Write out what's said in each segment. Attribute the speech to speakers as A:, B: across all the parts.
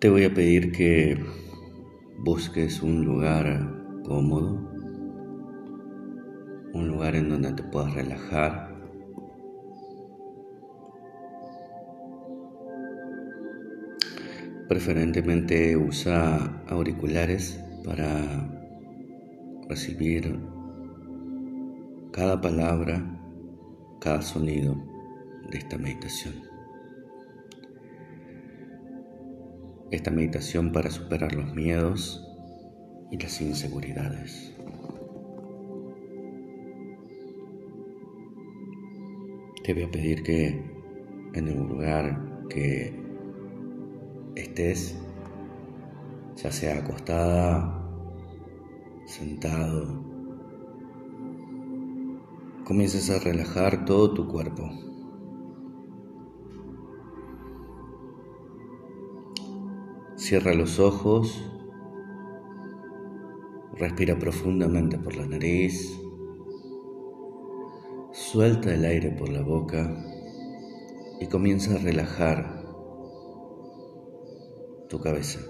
A: Te voy a pedir que busques un lugar cómodo, un lugar en donde te puedas relajar. Preferentemente usa auriculares para recibir cada palabra, cada sonido de esta meditación. Esta meditación para superar los miedos y las inseguridades. Te voy a pedir que en el lugar que estés, ya sea acostada, sentado, comiences a relajar todo tu cuerpo. Cierra los ojos, respira profundamente por la nariz, suelta el aire por la boca y comienza a relajar tu cabeza,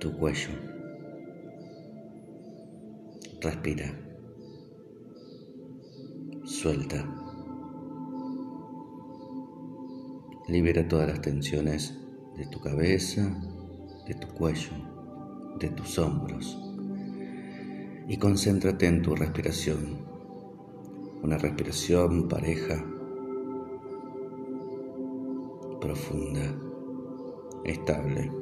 A: tu cuello. Respira, suelta, libera todas las tensiones de tu cabeza, de tu cuello, de tus hombros. Y concéntrate en tu respiración, una respiración pareja, profunda, estable.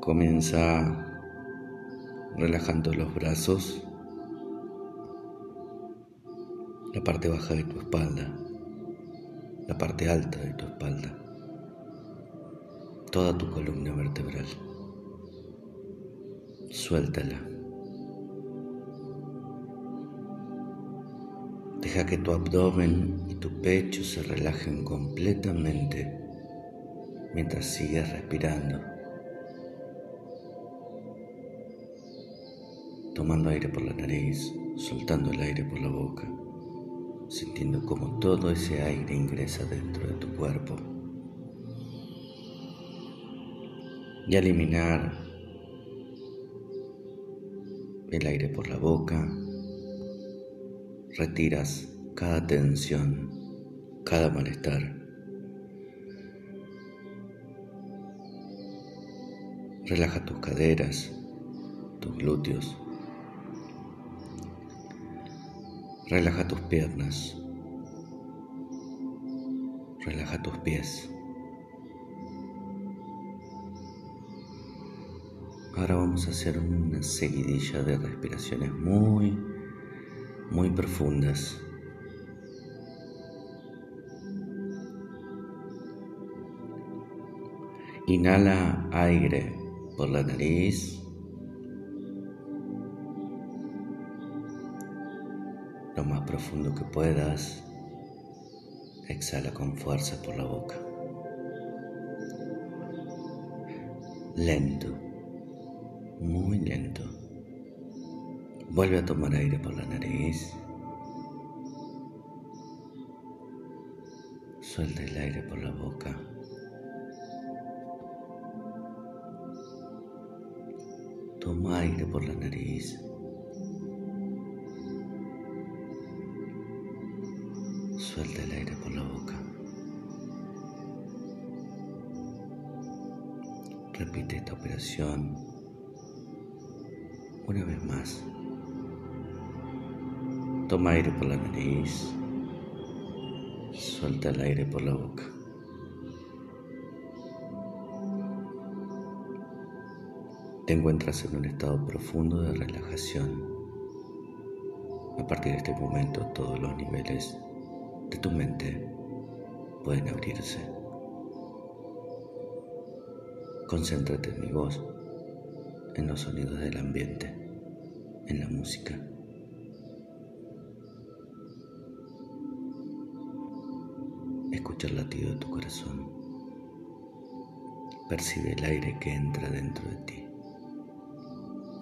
A: Comienza relajando los brazos, la parte baja de tu espalda la parte alta de tu espalda, toda tu columna vertebral. Suéltala. Deja que tu abdomen y tu pecho se relajen completamente mientras sigues respirando. Tomando aire por la nariz, soltando el aire por la boca sintiendo como todo ese aire ingresa dentro de tu cuerpo. Y al eliminar el aire por la boca, retiras cada tensión, cada malestar. Relaja tus caderas, tus glúteos, Relaja tus piernas. Relaja tus pies. Ahora vamos a hacer una seguidilla de respiraciones muy, muy profundas. Inhala aire por la nariz. Lo más profundo que puedas. Exhala con fuerza por la boca. Lento, muy lento. Vuelve a tomar aire por la nariz. Suelta el aire por la boca. Toma aire por la nariz. Suelta el aire por la boca. Repite esta operación una vez más. Toma aire por la nariz. Suelta el aire por la boca. Te encuentras en un estado profundo de relajación. A partir de este momento todos los niveles de tu mente pueden abrirse. Concéntrate en mi voz, en los sonidos del ambiente, en la música. Escucha el latido de tu corazón. Percibe el aire que entra dentro de ti.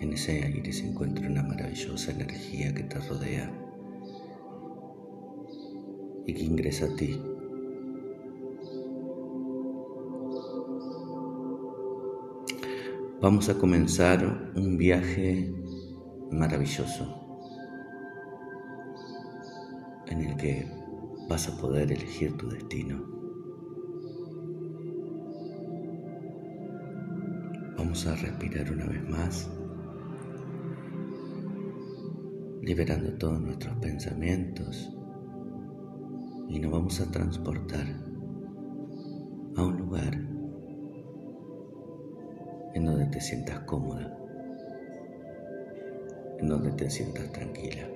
A: En ese aire se encuentra una maravillosa energía que te rodea y que ingresa a ti. Vamos a comenzar un viaje maravilloso en el que vas a poder elegir tu destino. Vamos a respirar una vez más, liberando todos nuestros pensamientos y nos vamos a transportar a un lugar en donde te sientas cómoda, en donde te sientas tranquila,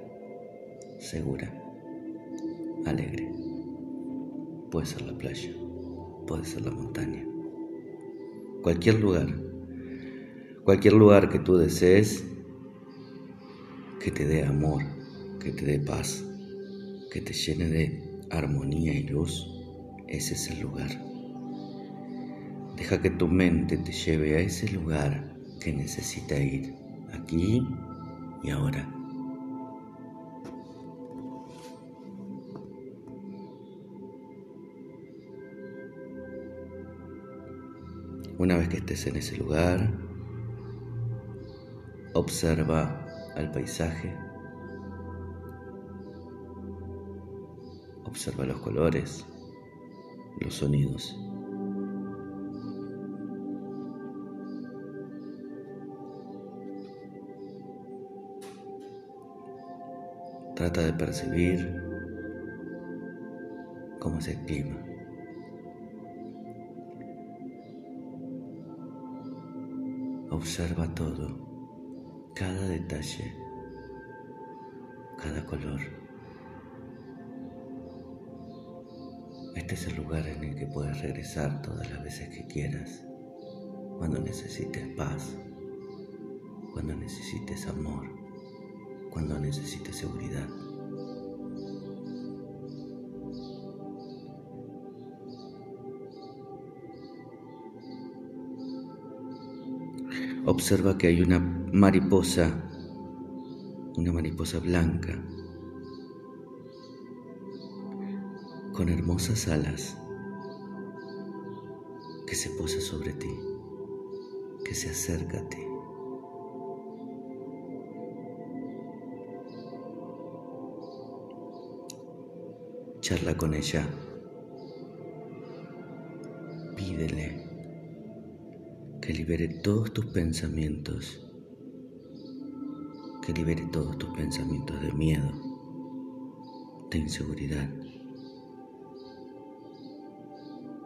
A: segura alegre. Puede ser la playa, puede ser la montaña, cualquier lugar, cualquier lugar que tú desees que te dé amor, que te dé paz, que te llene de armonía y luz, ese es el lugar. Deja que tu mente te lleve a ese lugar que necesita ir, aquí y ahora. Una vez que estés en ese lugar, observa al paisaje, observa los colores, los sonidos. Trata de percibir cómo es el clima. Observa todo, cada detalle, cada color. Este es el lugar en el que puedes regresar todas las veces que quieras, cuando necesites paz, cuando necesites amor, cuando necesites seguridad. observa que hay una mariposa, una mariposa blanca, con hermosas alas, que se posa sobre ti, que se acerca a ti. Charla con ella, pídele que libere todos tus pensamientos, que libere todos tus pensamientos de miedo, de inseguridad,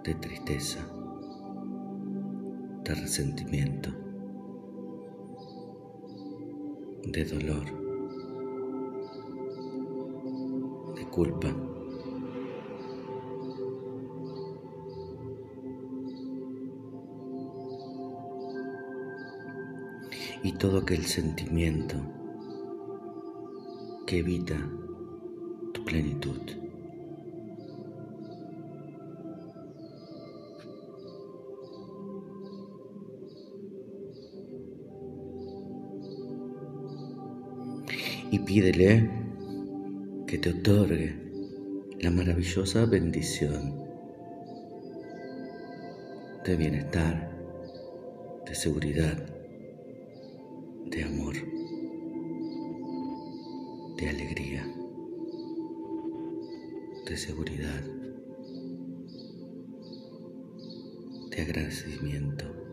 A: de tristeza, de resentimiento, de dolor, de culpa. y todo aquel sentimiento que evita tu plenitud. Y pídele que te otorgue la maravillosa bendición de bienestar, de seguridad, de amor, de alegría, de seguridad, de agradecimiento.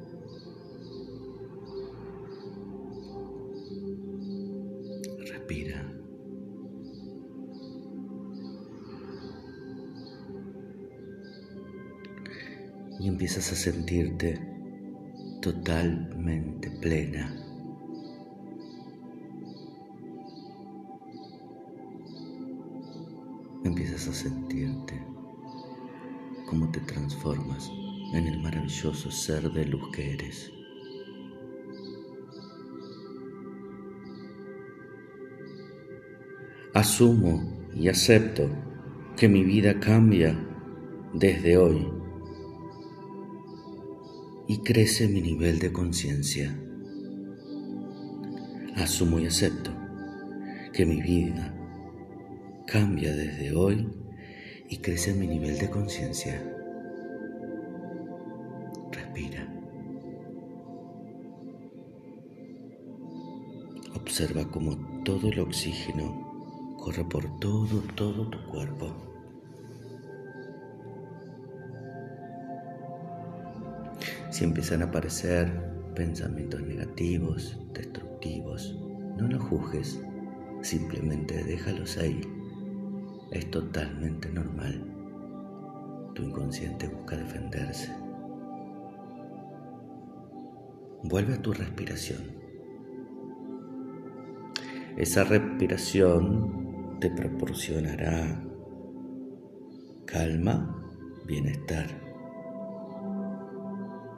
A: Y empiezas a sentirte totalmente plena empiezas a sentirte cómo te transformas en el maravilloso ser de luz que eres. Asumo y acepto que mi vida cambia desde hoy y crece mi nivel de conciencia. Asumo y acepto que mi vida cambia desde hoy y crece mi nivel de conciencia. Respira. Observa cómo todo el oxígeno corre por todo, todo tu cuerpo. Si empiezan a aparecer pensamientos negativos, destructivos, no los juzgues, simplemente déjalos ahí. Es totalmente normal. Tu inconsciente busca defenderse. Vuelve a tu respiración. Esa respiración te proporcionará calma, bienestar.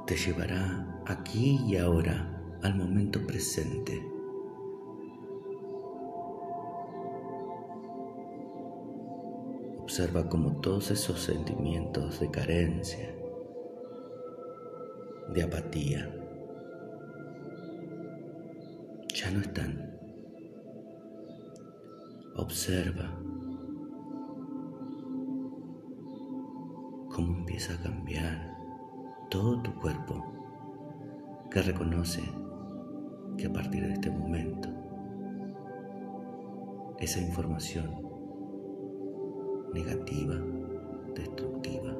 A: Te llevará aquí y ahora al momento presente. Observa cómo todos esos sentimientos de carencia, de apatía, ya no están. Observa cómo empieza a cambiar todo tu cuerpo, que reconoce que a partir de este momento esa información negativa, destructiva,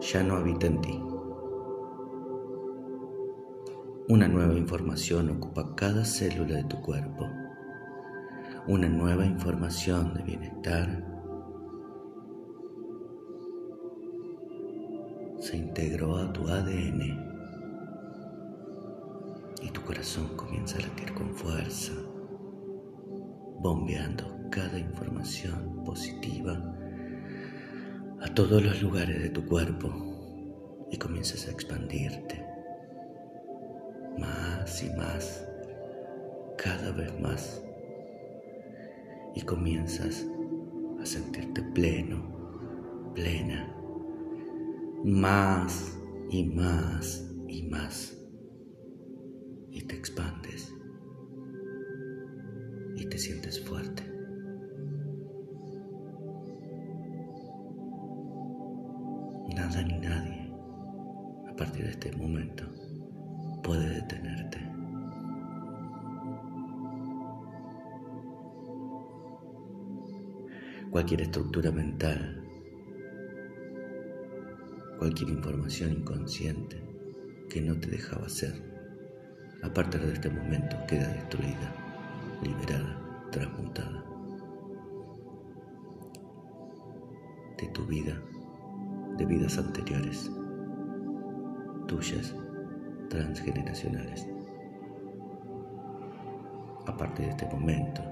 A: ya no habita en ti. Una nueva información ocupa cada célula de tu cuerpo. Una nueva información de bienestar. Se integró a tu ADN y tu corazón comienza a latir con fuerza, bombeando cada información positiva a todos los lugares de tu cuerpo y comienzas a expandirte más y más, cada vez más, y comienzas a sentirte pleno, plena, más y más y más, y te expandes y te sientes fuerte. Nada ni nadie a partir de este momento puede detenerte. Cualquier estructura mental, cualquier información inconsciente que no te dejaba ser, a de este momento queda destruida, liberada, transmutada de tu vida, de vidas anteriores, tuyas transgeneracionales. A partir de este momento,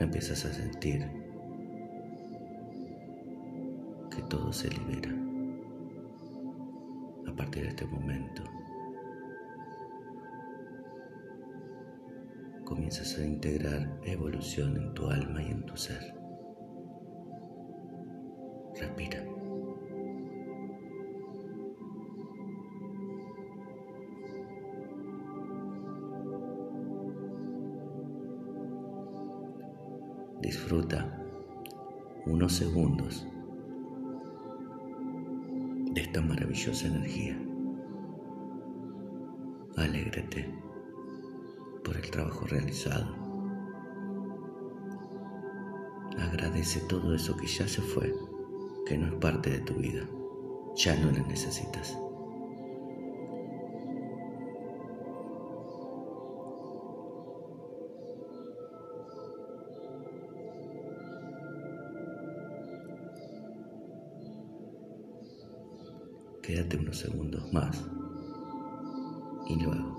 A: empiezas a sentir que todo se libera. A partir de este momento, comienzas a integrar evolución en tu alma y en tu ser. Respira. Disfruta unos segundos de esta maravillosa energía. Alégrate por el trabajo realizado. Agradece todo eso que ya se fue, que no es parte de tu vida. Ya no la necesitas. Quédate unos segundos más y luego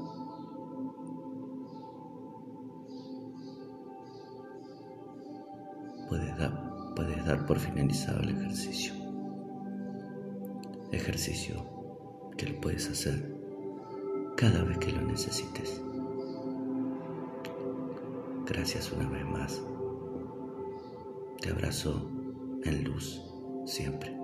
A: puedes dar, puedes dar por finalizado el ejercicio. Ejercicio que lo puedes hacer cada vez que lo necesites. Gracias una vez más. Te abrazo en luz siempre.